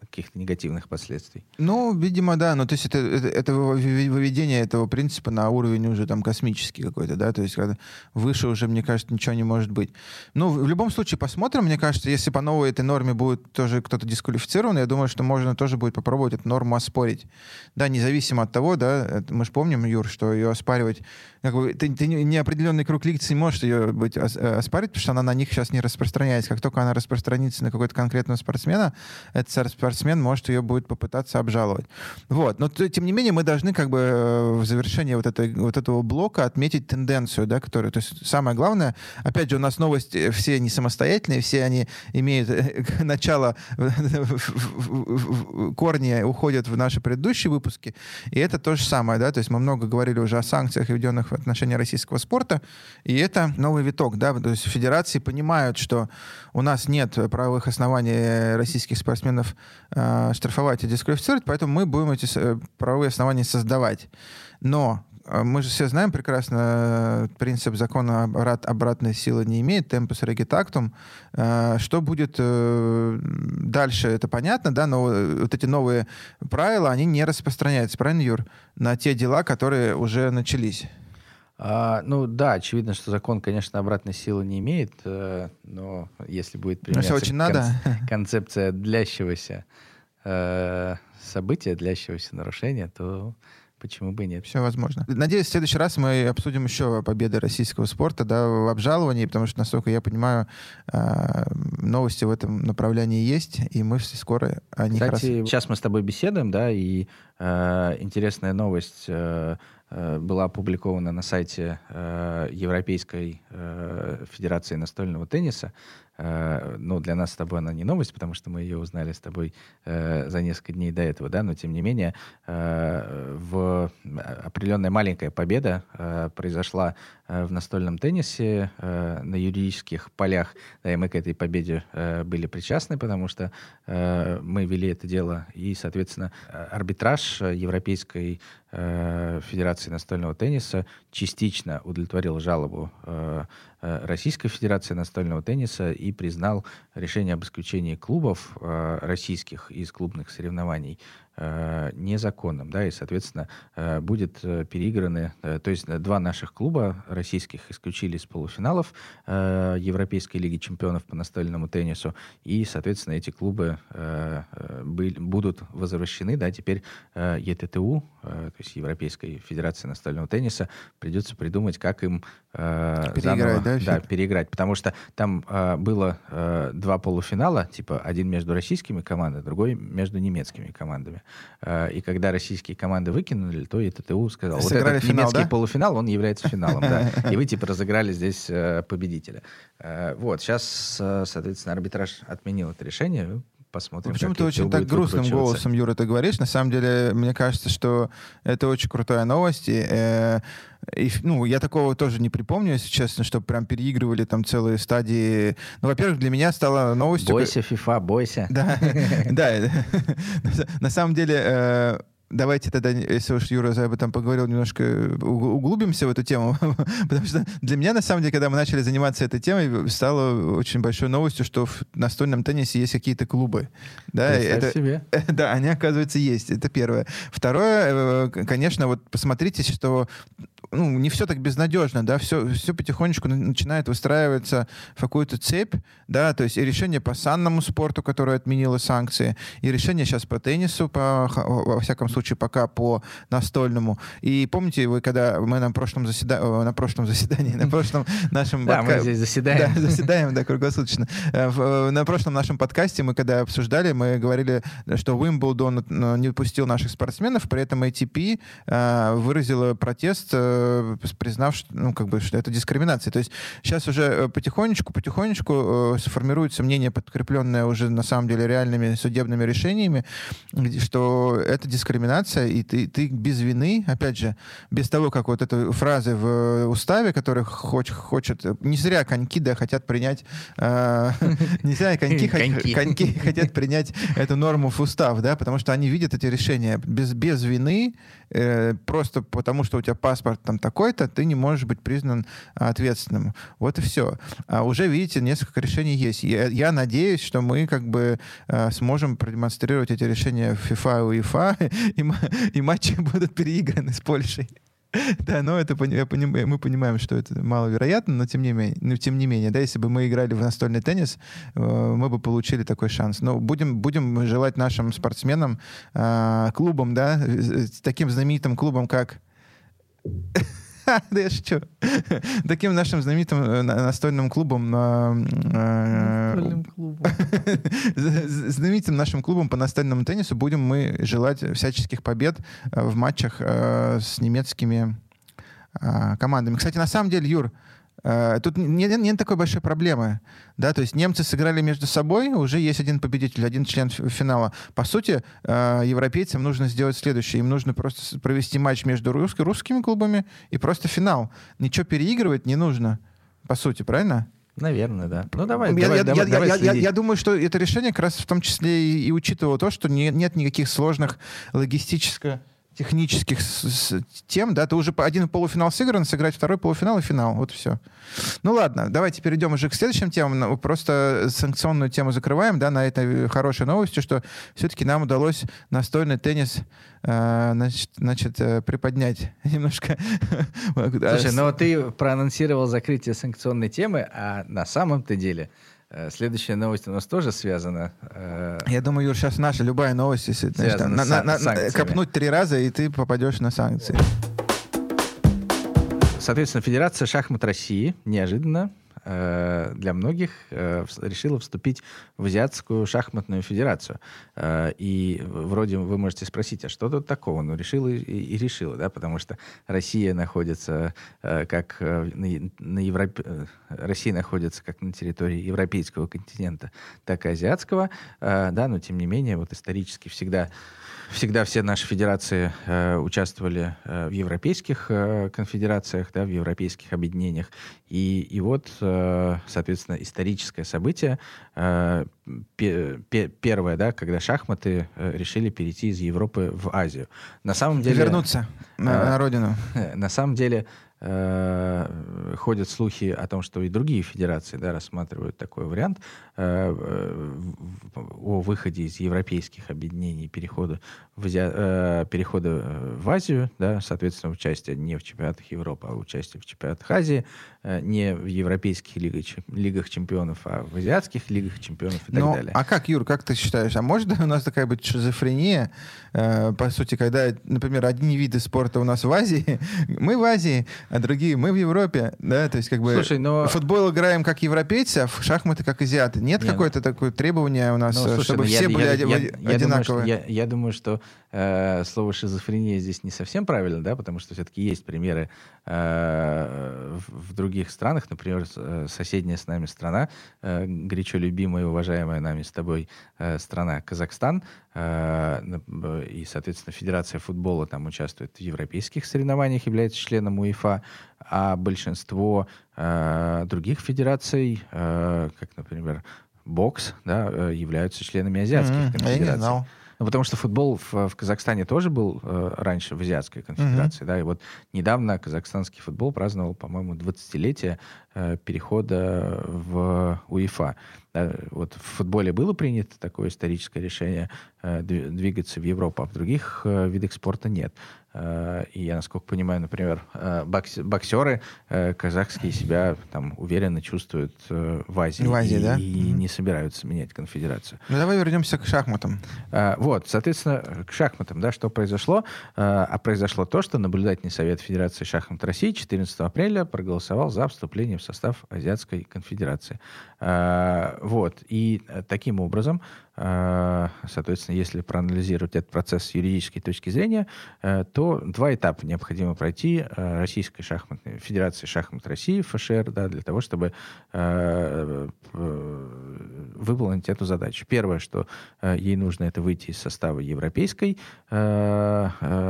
каких-то негативных последствий. Ну, видимо, да, но то есть это, это, это выведение этого принципа на уровень уже там космический какой-то, да, то есть когда выше уже, мне кажется, ничего не может быть. Ну, в любом случае, посмотрим. Мне кажется, если по новой этой норме будет тоже кто-то дисквалифицирован, я думаю, что можно тоже будет попробовать эту норму оспорить. Да, независимо от того, да, мы же помним, Юр, что ее оспаривать как бы, ты, ты неопределенный круг лиц не можешь ее быть э, оспаривать, потому что она на них сейчас не распространяется. Как только она распространится на какой-то конкретного спортсмена, этот спортсмен может ее будет попытаться обжаловать. Вот. Но тем не менее мы должны как бы э, в завершении вот, этой, вот этого блока отметить тенденцию, да, которая... То есть самое главное, опять же, у нас новости все не самостоятельные, все они имеют э, начало, корни уходят в наши предыдущие выпуски, и это то же самое, да, то есть мы много говорили уже о санкциях, введенных в отношении российского спорта. И это новый виток, да, то есть федерации понимают, что у нас нет правовых оснований российских спортсменов э, штрафовать и дисквалифицировать, поэтому мы будем эти э, правовые основания создавать. Но э, мы же все знаем прекрасно э, принцип закона обрат, обратной силы не имеет, темпус регитактум. Что будет дальше, это понятно, да, но вот эти новые правила, они не распространяются, правильно, Юр, на те дела, которые уже начались. А, ну да, очевидно, что закон, конечно, обратной силы не имеет, э, но если будет применяться очень надо. концепция длящегося э, события, длящегося нарушения, то почему бы и нет? Все возможно. Надеюсь, в следующий раз мы обсудим еще победы российского спорта да, в обжаловании, потому что, насколько я понимаю, э, новости в этом направлении есть, и мы все скоро о них Кстати, раз... сейчас мы с тобой беседуем, да, и э, интересная новость Э, была опубликована на сайте э, Европейской э, Федерации настольного тенниса. Ну, для нас с тобой она не новость, потому что мы ее узнали с тобой за несколько дней до этого, да, но тем не менее в определенная маленькая победа произошла в настольном теннисе на юридических полях, да, и мы к этой победе были причастны, потому что мы вели это дело, и, соответственно, арбитраж Европейской Федерации настольного тенниса частично удовлетворил жалобу э, э, Российской Федерации настольного тенниса и признал решение об исключении клубов э, российских из клубных соревнований э, незаконным, да, и, соответственно, э, будет э, переиграны, э, то есть два наших клуба российских исключили из полуфиналов э, Европейской лиги чемпионов по настольному теннису, и, соответственно, эти клубы э, э были, будут возвращены, да, теперь э, ЕТТУ, э, то есть Европейской Федерации настольного тенниса, придется придумать, как им э, переиграть, заново, да, да, переиграть, потому что там э, было э, два полуфинала, типа один между российскими командами, другой между немецкими командами. Э, и когда российские команды выкинули, то и ТТУ сказал, вот этот финал, немецкий да? полуфинал, он является финалом, да. И вы типа разыграли здесь э, победителя. Э, вот, сейчас, соответственно, арбитраж отменил это решение, посмотрим. Почему ты очень так грустным голосом, Юра, ты говоришь? На самом деле, мне кажется, что это очень крутая новость. И, э, и, ну, я такого тоже не припомню, если честно, что прям переигрывали там целые стадии. Ну, во-первых, для меня стало новостью... Бойся, FIFA, бойся. Да, да. На самом деле э, давайте тогда, если уж Юра об этом поговорил, немножко углубимся в эту тему. Потому что для меня, на самом деле, когда мы начали заниматься этой темой, стало очень большой новостью, что в настольном теннисе есть какие-то клубы. Да, это, себе. да, они, оказывается, есть. Это первое. Второе, э, конечно, вот посмотрите, что ну, не все так безнадежно, да, все, все потихонечку начинает выстраиваться в какую-то цепь, да, то есть и решение по санному спорту, которое отменило санкции, и решение сейчас по теннису, по, во всяком случае, пока по настольному. И помните, вы когда мы на прошлом, заседа... Э, на прошлом заседании, на прошлом нашем... Да, мы здесь заседаем. Да, заседаем, да, круглосуточно. Э, э, на прошлом нашем подкасте мы когда обсуждали, мы говорили, что Уимблдон не пустил наших спортсменов, при этом ATP выразила протест Э, признав, что, ну, как бы, что это дискриминация. То есть сейчас уже э, потихонечку, потихонечку э, сформируется мнение, подкрепленное уже на самом деле реальными судебными решениями, что это дискриминация, и ты, ты без вины, опять же, без того, как вот этой фразы в уставе, которых хочет, хочет не зря коньки, да, хотят принять, не зря коньки, коньки хотят принять эту норму в устав, да, потому что они видят эти решения без, без вины, просто потому что у тебя паспорт там такой-то, ты не можешь быть признан ответственным. Вот и все. А уже, видите, несколько решений есть. Я, я надеюсь, что мы как бы э, сможем продемонстрировать эти решения FIFA и UEFA, и, и матчи будут переиграны с Польшей. Да, но это мы понимаем, что это маловероятно, но тем не менее, ну, тем не менее, да, если бы мы играли в настольный теннис, э, мы бы получили такой шанс. Но будем, будем желать нашим спортсменам, э, клубам, да, таким знаменитым клубам, как да я шучу. Таким нашим знаменитым э, настольным клубом... Э, настольным клубом. знаменитым нашим клубом по настольному теннису будем мы желать всяческих побед э, в матчах с немецкими командами. Кстати, на самом деле, Юр, Э, тут нет, нет такой большой проблемы. Да? То есть немцы сыграли между собой, уже есть один победитель, один член финала. По сути, э, европейцам нужно сделать следующее. Им нужно просто провести матч между рус русскими клубами и просто финал. Ничего переигрывать не нужно, по сути, правильно? Наверное, да. Ну давай, я, давай, я, давай, я, давай я, я, я думаю, что это решение как раз в том числе и, и учитывало то, что не, нет никаких сложных логистических технических тем, да, ты уже один полуфинал сыгран, сыграть второй полуфинал и финал, вот все. Ну ладно, давайте перейдем уже к следующим темам, ну, просто санкционную тему закрываем, да, на этой хорошей новости, что все-таки нам удалось настольный теннис э, значит, значит, э, приподнять немножко. Слушай, ну ты проанонсировал закрытие санкционной темы, а на самом-то деле следующая новость у нас тоже связана. Э, Я думаю, Юр, сейчас наша любая новость, если значит, там, на, на, на, копнуть три раза, и ты попадешь на санкции. Соответственно, Федерация шахмат России неожиданно Э, для многих э, решила вступить в Азиатскую шахматную федерацию. Э, и вроде вы можете спросить, а что тут такого? Ну, решила и, решила, да, потому что Россия находится как на, на Европе... Россия находится как на территории европейского континента, так и азиатского, да, но тем не менее, вот исторически всегда всегда все наши федерации э, участвовали э, в европейских э, конфедерациях, да, в европейских объединениях. И, и вот, э, соответственно, историческое событие, э, пе, пе, первое, да, когда шахматы э, решили перейти из Европы в Азию. На самом деле... Вернуться на, э, на родину. На самом деле э, ходят слухи о том, что и другие федерации да, рассматривают такой вариант э, о выходе из европейских объединений, перехода в, Ази... э, перехода в Азию, да, соответственно, участие не в чемпионатах Европы, а участие в чемпионатах Азии, не в европейских лигах, лигах чемпионов, а в азиатских лигах чемпионов и так далее. А как, Юр, как ты считаешь, а может у нас такая быть шизофрения, э, по сути, когда, например, одни виды спорта у нас в Азии, мы в Азии, а другие мы в Европе, да, то есть как бы Слушай, но... футбол играем как европейцы, а в шахматы как азиаты. Нет Не, какое-то ну... такое требование у нас, ну, слушай, чтобы ну, все я, были я, я, одинаковые? Я, думаю, что, я, я думаю, что э, слово шизофрения здесь не совсем правильно, да, потому что все-таки есть примеры э, в, в других странах, например, э, соседняя с нами страна, э, горячо любимая и уважаемая нами с тобой э, страна Казахстан, и, соответственно, Федерация футбола там участвует в европейских соревнованиях, является членом УЕФА, а большинство других федераций, как, например, бокс, да, являются членами азиатских М-м, конфедераций. Ну, потому что футбол в, в Казахстане тоже был э, раньше в Азиатской конфедерации, mm-hmm. да, и вот недавно казахстанский футбол праздновал, по-моему, 20-летие э, перехода в УЕФА. Да, вот в футболе было принято такое историческое решение э, двигаться в Европу, а в других э, видах спорта нет. Э, и я, насколько понимаю, например, э, бокс, боксеры э, казахские себя там уверенно чувствуют в Азии. В Азии, и, да? И mm-hmm. не собираются менять конфедерацию. Ну, давай вернемся к шахматам. Вот, соответственно, к шахматам, да, что произошло? А произошло то, что наблюдательный совет Федерации шахмат России 14 апреля проголосовал за вступление в состав Азиатской конфедерации. Вот, и таким образом, соответственно, если проанализировать этот процесс с юридической точки зрения, э, то два этапа необходимо пройти э, Российской шахматной Федерации шахмат России, ФШР, да, для того, чтобы э, выполнить эту задачу. Первое, что э, ей нужно, это выйти из состава Европейской э, э,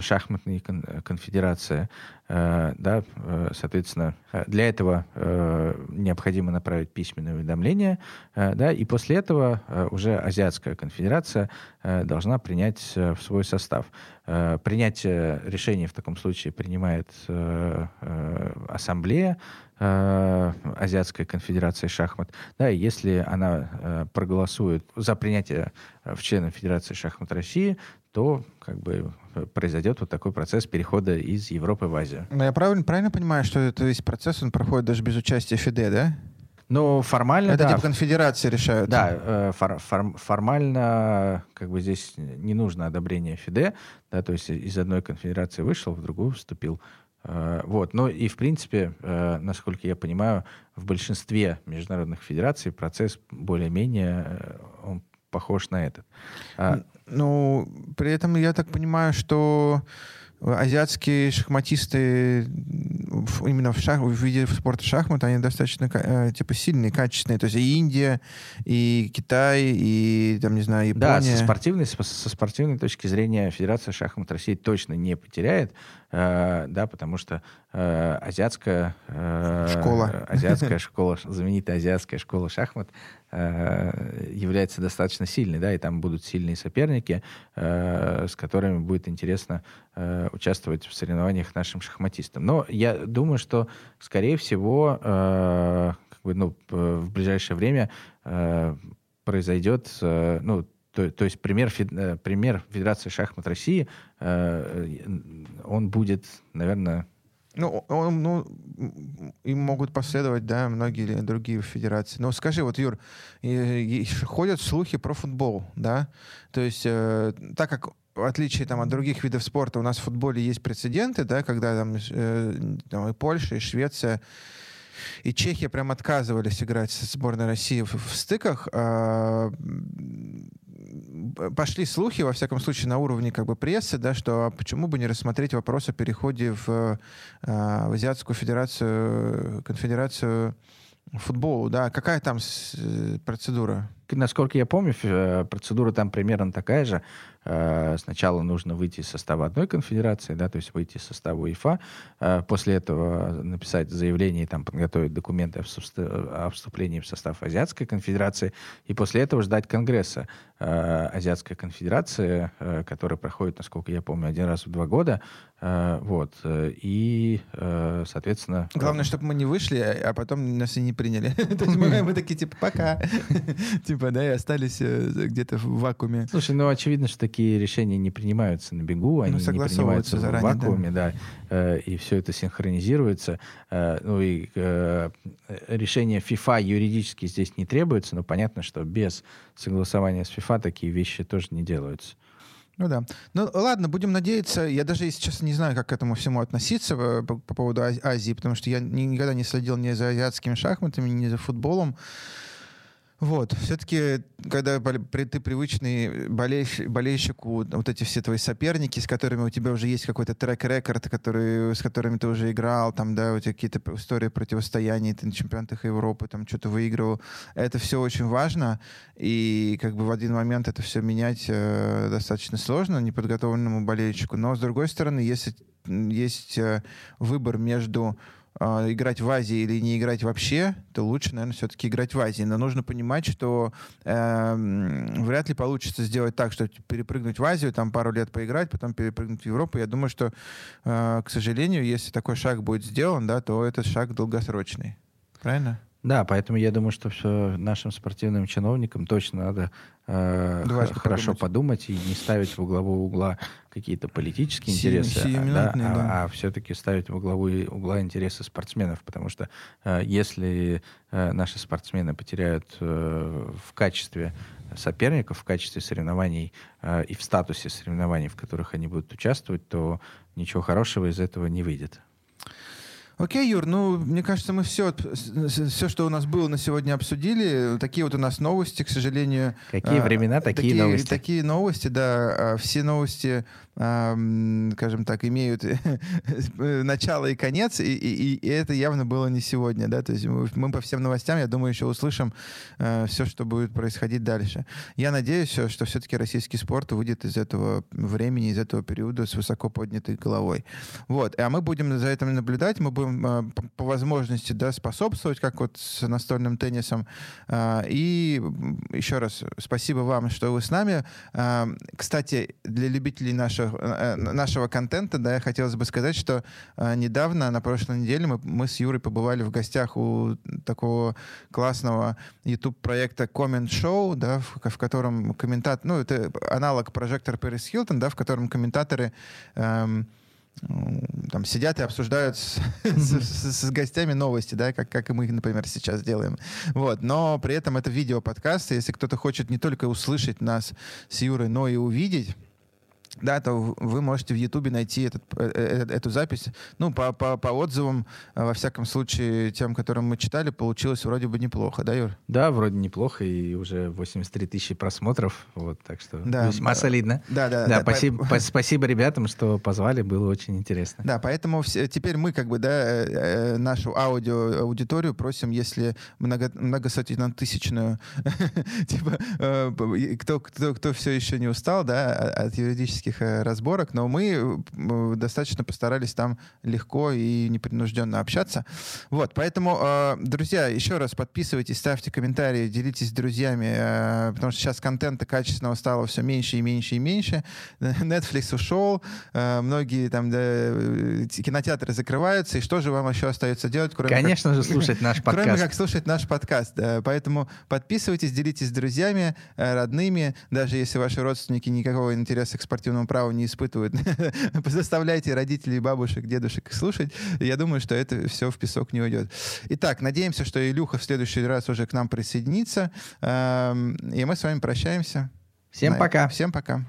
шахматной кон- конфедерации. Э, да, э, соответственно, для этого э, необходимо направить письменное уведомление, э, да, и после этого э, уже Азиатская конфедерация э, должна принять э, в свой состав. Э, принятие решения в таком случае принимает э, э, ассамблея э, Азиатской конфедерации шахмат. Да, и если она э, проголосует за принятие в члены Федерации шахмат России, то как бы произойдет вот такой процесс перехода из Европы в Азию. Но я правильно, правильно понимаю, что это весь процесс он проходит даже без участия ФИДЕ, да? Ну, формально, Это да. типа конфедерации решают. Да, э, фор, фор, формально как бы здесь не нужно одобрение ФИДЕ, да, то есть из одной конфедерации вышел, в другую вступил. Uh, вот. Ну и, в принципе, uh, насколько я понимаю, в большинстве международных федераций процесс более-менее он похож на этот. Ну, при этом я так понимаю, что азиатские шахматисты именно в, шах, в виде спорта шахмат, они достаточно э, типа сильные, качественные. То есть и Индия, и Китай, и там, не знаю, Япония. Да, со спортивной, со спортивной точки зрения Федерация шахмат России точно не потеряет, э, да, потому что э, азиатская э, школа, азиатская школа, знаменитая азиатская школа шахмат э, является достаточно сильной, да, и там будут сильные соперники, э, с которыми будет интересно э, участвовать в соревнованиях нашим шахматистам. Но я думаю, что, скорее всего, э, как бы, ну, в ближайшее время э, произойдет, э, ну, то, то есть пример, пример Федерации шахмат России, э, он будет, наверное, ну, он, ну, им могут последовать, да, многие другие федерации. Но скажи, вот, Юр, и, и ходят слухи про футбол, да? То есть, э, так как в отличие там, от других видов спорта, у нас в футболе есть прецеденты, да, когда там, э, там и Польша, и Швеция, и Чехия прям отказывались играть со сборной России в, в стыках. Э, пошли слухи, во всяком случае, на уровне как бы прессы, да, что а почему бы не рассмотреть вопрос о переходе в, э, в Азиатскую федерацию, конфедерацию футболу, да. Какая там с, процедура? насколько я помню, э, процедура там примерно такая же. Э, сначала нужно выйти из состава одной конфедерации, да, то есть выйти из состава УЕФА, э, после этого написать заявление там подготовить документы о вступлении в состав Азиатской конфедерации, и после этого ждать Конгресса Азиатской конфедерации, который проходит, насколько я помню, один раз в два года, вот, и, соответственно... Главное, чтобы мы не вышли, а потом нас и не приняли. То есть мы такие, типа, пока. Типа, да, и остались где-то в вакууме. Слушай, ну, очевидно, что такие решения не принимаются на бегу, ну, они не принимаются заранее, в вакууме, да, э, и все это синхронизируется. Э, ну и э, решение FIFA юридически здесь не требуется, но понятно, что без согласования с FIFA такие вещи тоже не делаются. Ну да. Ну ладно, будем надеяться. Я даже, если честно, не знаю, как к этому всему относиться по, по поводу Азии, потому что я никогда не следил ни за азиатскими шахматами, ни за футболом. Вот, все-таки, когда ты привычный болельщик, болельщику, вот эти все твои соперники, с которыми у тебя уже есть какой-то трек-рекорд, который, с которыми ты уже играл, там, да, у тебя какие-то истории противостояний, ты на чемпионатах Европы, там, что-то выигрывал, это все очень важно, и как бы в один момент это все менять э, достаточно сложно неподготовленному болельщику, но, с другой стороны, если есть э, выбор между играть в Азии или не играть вообще, то лучше, наверное, все-таки играть в Азии. Но нужно понимать, что э, вряд ли получится сделать так, что перепрыгнуть в Азию, там пару лет поиграть, потом перепрыгнуть в Европу. Я думаю, что, э, к сожалению, если такой шаг будет сделан, да, то этот шаг долгосрочный. Правильно? Да, поэтому я думаю, что все нашим спортивным чиновникам точно надо э, хорошо подумать. подумать и не ставить в главу угла какие-то политические интересы, а, да, да. а, а все-таки ставить в главу угла интересы спортсменов, потому что э, если э, наши спортсмены потеряют э, в качестве соперников, в качестве соревнований э, и в статусе соревнований, в которых они будут участвовать, то ничего хорошего из этого не выйдет. Окей, Юр, ну, мне кажется, мы все, все, что у нас было на сегодня, обсудили. Такие вот у нас новости, к сожалению. Какие а, времена, такие, такие новости. Такие новости, да. А, все новости скажем так, имеют начало и конец, и, и, и это явно было не сегодня, да, то есть мы по всем новостям, я думаю, еще услышим э, все, что будет происходить дальше. Я надеюсь, что все-таки российский спорт выйдет из этого времени, из этого периода с высоко поднятой головой. Вот, а мы будем за этим наблюдать, мы будем э, по, возможности, да, способствовать, как вот с настольным теннисом, э, и еще раз спасибо вам, что вы с нами. Э, кстати, для любителей наших Э, нашего контента, да, хотелось бы сказать, что э, недавно, на прошлой неделе, мы, мы с Юрой побывали в гостях у такого классного YouTube-проекта Comment Show, да, в, в котором комментатор, ну, это аналог прожектор Пэрис Хилтон, да, в котором комментаторы эм, там сидят и обсуждают с, с, с, с гостями новости, да, как, как и мы, например, сейчас делаем. Вот. Но при этом это видео-подкаст, если кто-то хочет не только услышать нас с Юрой, но и увидеть, да, то вы можете в Ютубе найти этот, э, э, э, эту запись. Ну, по, по, по отзывам, во всяком случае, тем, которым мы читали, получилось вроде бы неплохо, да, Юр? Да, вроде неплохо, и уже 83 тысячи просмотров, вот, так что да, весьма солидно. Да, да. Да, да спасибо, по... спасибо ребятам, что позвали, было очень интересно. Да, поэтому все, теперь мы, как бы, да, нашу аудио, аудиторию просим, если много, многосотенно-тысячную, типа, кто, кто, кто все еще не устал, да, от юридических технических э, разборок, но мы э, достаточно постарались там легко и непринужденно общаться. Вот, поэтому, э, друзья, еще раз подписывайтесь, ставьте комментарии, делитесь с друзьями, потому что сейчас контента качественного стало все меньше и меньше и меньше. Netflix ушел, многие там кинотеатры закрываются, и что же вам еще остается делать, кроме Конечно как, же, слушать наш подкаст. Кроме как слушать наш подкаст. Поэтому подписывайтесь, делитесь с друзьями, родными, даже если ваши родственники никакого интереса к спортивному собственного права не испытывают. Заставляйте родителей, бабушек, дедушек слушать. Я думаю, что это все в песок не уйдет. Итак, надеемся, что Илюха в следующий раз уже к нам присоединится. Эм, и мы с вами прощаемся. Всем пока. Всем пока.